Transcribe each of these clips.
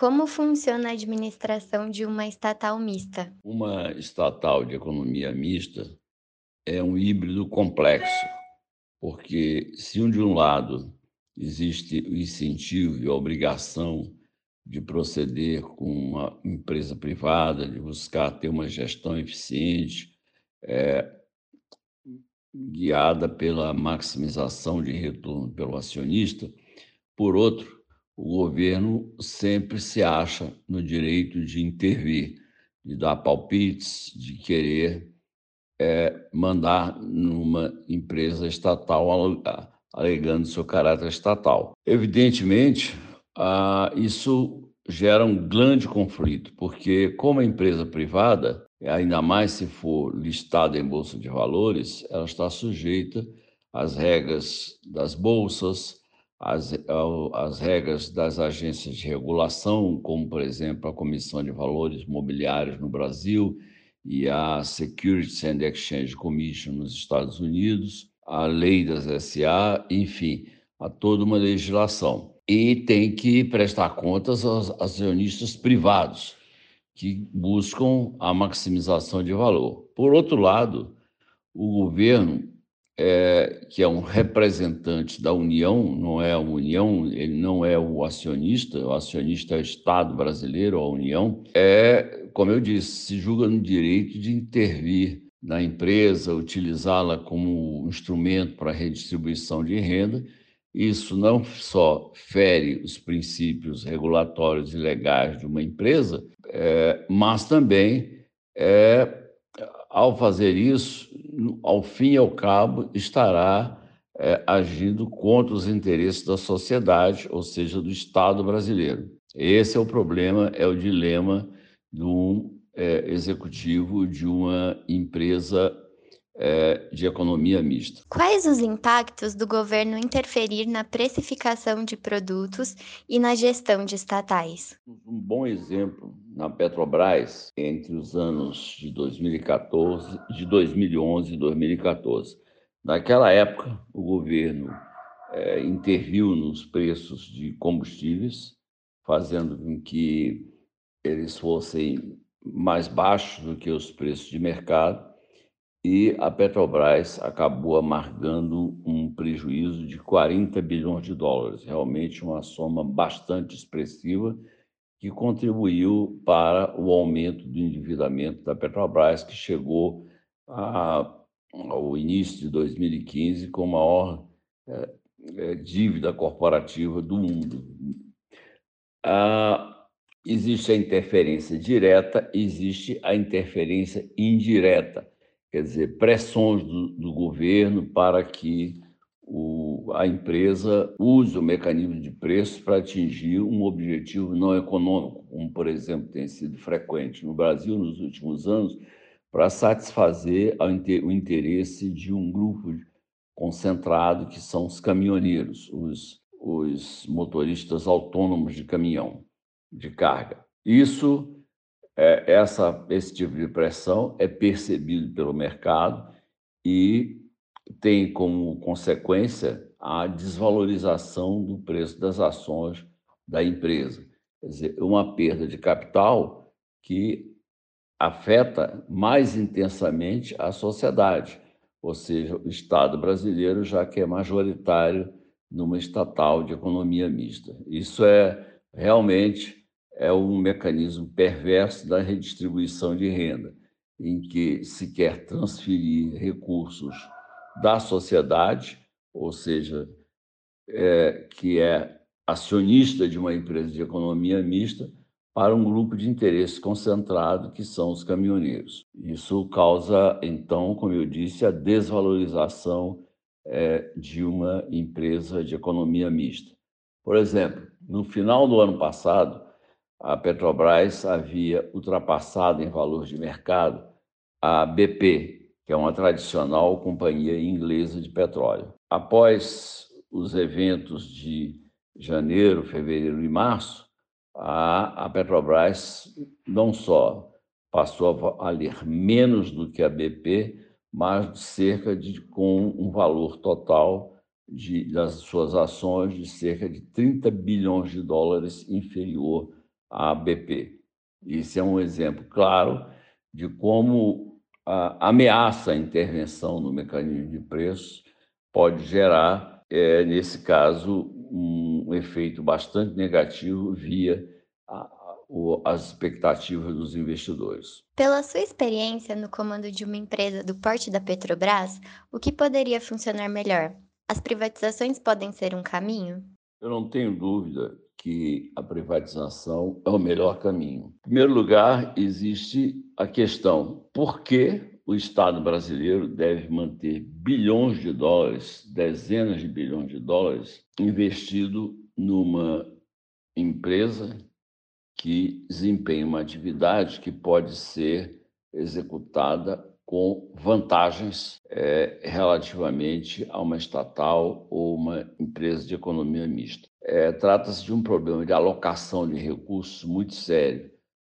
como funciona a administração de uma estatal mista? Uma estatal de economia mista é um híbrido complexo, porque se de um lado existe o incentivo e a obrigação de proceder com uma empresa privada, de buscar ter uma gestão eficiente, é, guiada pela maximização de retorno pelo acionista. Por outro, o governo sempre se acha no direito de intervir, de dar palpites, de querer é, mandar numa empresa estatal alegando seu caráter estatal. Evidentemente, ah, isso gera um grande conflito, porque como a empresa privada, ainda mais se for listada em bolsa de valores, ela está sujeita às regras das bolsas, às, às regras das agências de regulação, como, por exemplo, a Comissão de Valores Mobiliários no Brasil e a Securities and Exchange Commission nos Estados Unidos, a lei das SA, enfim, a toda uma legislação. E tem que prestar contas aos acionistas privados, que buscam a maximização de valor. Por outro lado, o governo, é, que é um representante da União, não é a União, ele não é o acionista, o acionista é o Estado brasileiro, a União, é, como eu disse, se julga no direito de intervir na empresa, utilizá-la como instrumento para redistribuição de renda. Isso não só fere os princípios regulatórios e legais de uma empresa, é, mas também, é, ao fazer isso, ao fim e ao cabo, estará é, agindo contra os interesses da sociedade, ou seja, do Estado brasileiro. Esse é o problema, é o dilema de um é, executivo de uma empresa é, de economia mista. Quais os impactos do governo interferir na precificação de produtos e na gestão de estatais? Um bom exemplo na Petrobras entre os anos de 2014, de 2011 e 2014. Naquela época, o governo é, interviu nos preços de combustíveis, fazendo com que eles fossem mais baixos do que os preços de mercado e a Petrobras acabou amargando um prejuízo de 40 bilhões de dólares, realmente uma soma bastante expressiva que contribuiu para o aumento do endividamento da Petrobras, que chegou a, ao início de 2015 com a maior é, é, dívida corporativa do mundo. Ah, Existe a interferência direta, existe a interferência indireta, quer dizer, pressões do, do governo para que o, a empresa use o mecanismo de preços para atingir um objetivo não econômico, como, por exemplo, tem sido frequente no Brasil nos últimos anos, para satisfazer o interesse de um grupo concentrado, que são os caminhoneiros, os, os motoristas autônomos de caminhão de carga. Isso, é, essa, esse tipo de pressão é percebido pelo mercado e tem como consequência a desvalorização do preço das ações da empresa. Quer dizer, uma perda de capital que afeta mais intensamente a sociedade, ou seja, o Estado brasileiro, já que é majoritário numa estatal de economia mista. Isso é realmente é um mecanismo perverso da redistribuição de renda, em que se quer transferir recursos da sociedade, ou seja, é, que é acionista de uma empresa de economia mista, para um grupo de interesse concentrado, que são os caminhoneiros. Isso causa, então, como eu disse, a desvalorização é, de uma empresa de economia mista. Por exemplo, no final do ano passado, a Petrobras havia ultrapassado em valor de mercado a BP, que é uma tradicional companhia inglesa de petróleo. Após os eventos de janeiro, fevereiro e março, a, Petrobras não só passou a valer menos do que a BP, mas cerca de com um valor total de, das suas ações de cerca de 30 bilhões de dólares inferior à BP. Isso é um exemplo claro de como a ameaça à intervenção no mecanismo de preços pode gerar, é, nesse caso, um efeito bastante negativo via a, as expectativas dos investidores. Pela sua experiência no comando de uma empresa do porte da Petrobras, o que poderia funcionar melhor? As privatizações podem ser um caminho? Eu não tenho dúvida que a privatização é o melhor caminho. Em primeiro lugar, existe a questão: por que o Estado brasileiro deve manter bilhões de dólares, dezenas de bilhões de dólares, investido numa empresa que desempenha uma atividade que pode ser executada com vantagens é, relativamente a uma estatal ou uma empresa de economia mista. É, Trata-se de um problema de alocação de recursos muito sério.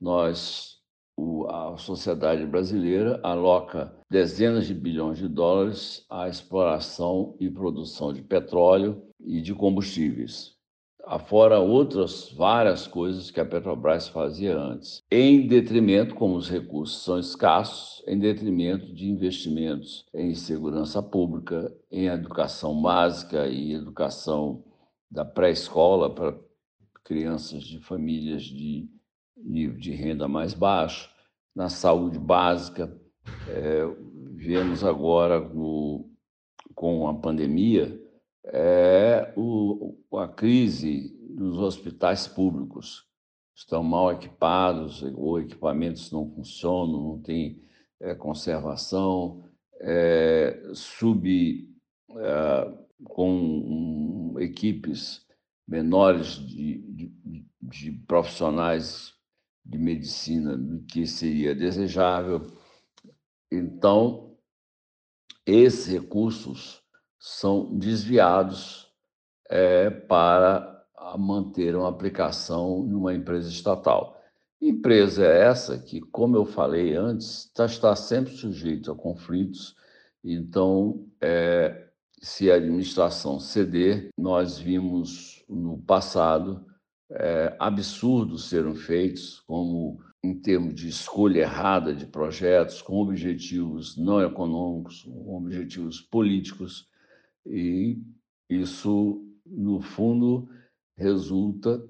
Nós, o, a sociedade brasileira, aloca dezenas de bilhões de dólares à exploração e produção de petróleo e de combustíveis afora outras várias coisas que a Petrobras fazia antes, em detrimento, como os recursos são escassos, em detrimento de investimentos em segurança pública, em educação básica e educação da pré-escola para crianças de famílias de nível de renda mais baixo, na saúde básica. É, vemos agora no, com a pandemia é o, a crise dos hospitais públicos. Estão mal equipados, ou equipamentos não funcionam, não tem é, conservação, é, sub, é, com equipes menores de, de, de profissionais de medicina do que seria desejável. Então, esses recursos são desviados é, para manter uma aplicação numa empresa estatal. Empresa é essa que, como eu falei antes, está, está sempre sujeita a conflitos. Então, é, se a administração ceder, nós vimos no passado é, absurdos serem feitos, como em termos de escolha errada de projetos, com objetivos não econômicos, com objetivos políticos, e isso, no fundo, resulta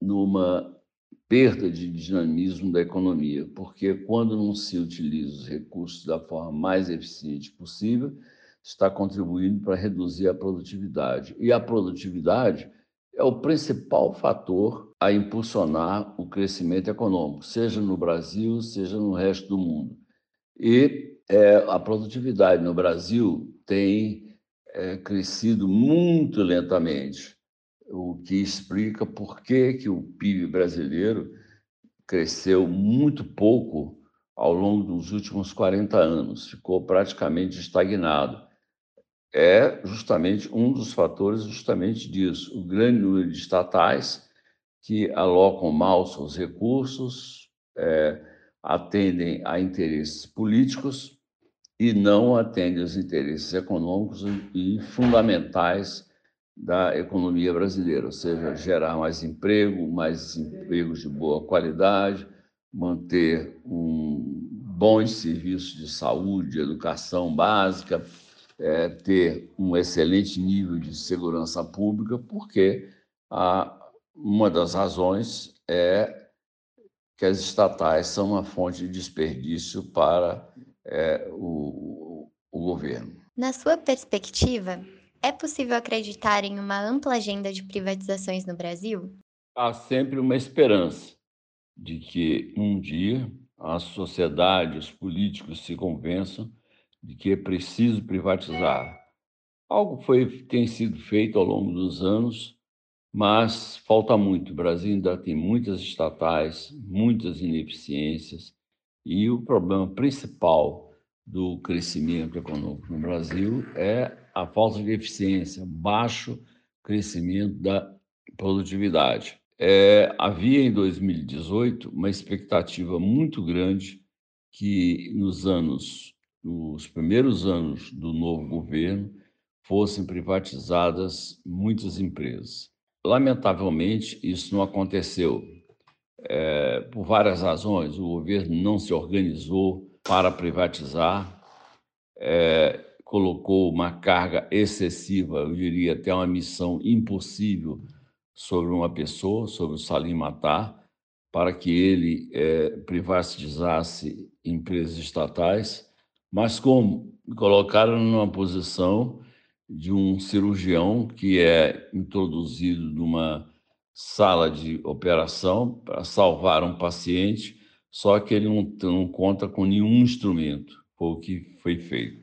numa perda de dinamismo da economia, porque quando não se utiliza os recursos da forma mais eficiente possível, está contribuindo para reduzir a produtividade. E a produtividade é o principal fator a impulsionar o crescimento econômico, seja no Brasil, seja no resto do mundo. E é, a produtividade no Brasil tem é, crescido muito lentamente, o que explica por que, que o PIB brasileiro cresceu muito pouco ao longo dos últimos 40 anos, ficou praticamente estagnado. É justamente um dos fatores justamente disso, o grande número de estatais que alocam mal seus recursos, é, atendem a interesses políticos e não atende aos interesses econômicos e fundamentais da economia brasileira, ou seja, gerar mais emprego, mais empregos de boa qualidade, manter um bons serviços de saúde, educação básica, é, ter um excelente nível de segurança pública, porque a, uma das razões é que as estatais são uma fonte de desperdício para é, o, o governo. Na sua perspectiva, é possível acreditar em uma ampla agenda de privatizações no Brasil? Há sempre uma esperança de que um dia a sociedade, os políticos se convençam de que é preciso privatizar. Algo foi, tem sido feito ao longo dos anos, mas falta muito. O Brasil ainda tem muitas estatais, muitas ineficiências, e o problema principal do crescimento econômico no Brasil é a falta de eficiência, baixo crescimento da produtividade. É, havia em 2018 uma expectativa muito grande que nos anos, nos primeiros anos do novo governo, fossem privatizadas muitas empresas. Lamentavelmente, isso não aconteceu. É, por várias razões. O governo não se organizou para privatizar, é, colocou uma carga excessiva, eu diria até uma missão impossível sobre uma pessoa, sobre o Salim Matar, para que ele é, privatizasse empresas estatais, mas como colocaram numa posição de um cirurgião que é introduzido numa sala de operação para salvar um paciente, só que ele não, não conta com nenhum instrumento, foi o que foi feito.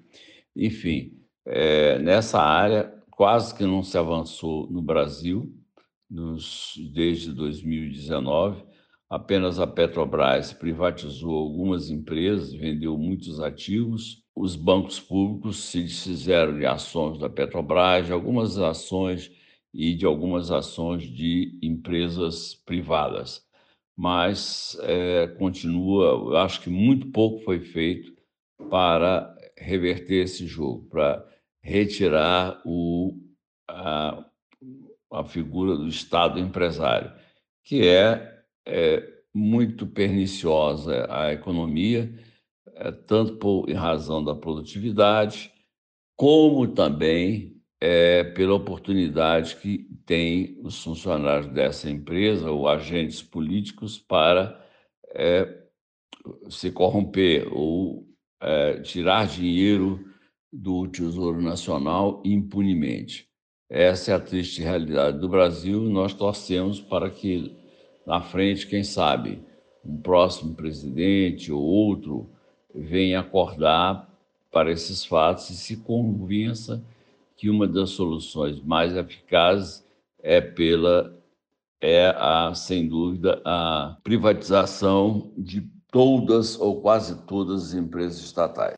Enfim, é, nessa área quase que não se avançou no Brasil nos, desde 2019. Apenas a Petrobras privatizou algumas empresas, vendeu muitos ativos. Os bancos públicos se desfizeram de ações da Petrobras, algumas ações e de algumas ações de empresas privadas. Mas é, continua, eu acho que muito pouco foi feito para reverter esse jogo, para retirar o, a, a figura do Estado empresário, que é, é muito perniciosa à economia, é, tanto por, em razão da produtividade, como também é, pela oportunidade que têm os funcionários dessa empresa ou agentes políticos para é, se corromper ou é, tirar dinheiro do Tesouro Nacional impunemente. Essa é a triste realidade do Brasil. Nós torcemos para que, na frente, quem sabe, um próximo presidente ou outro venha acordar para esses fatos e se convença que uma das soluções mais eficazes é pela é a sem dúvida a privatização de todas ou quase todas as empresas estatais.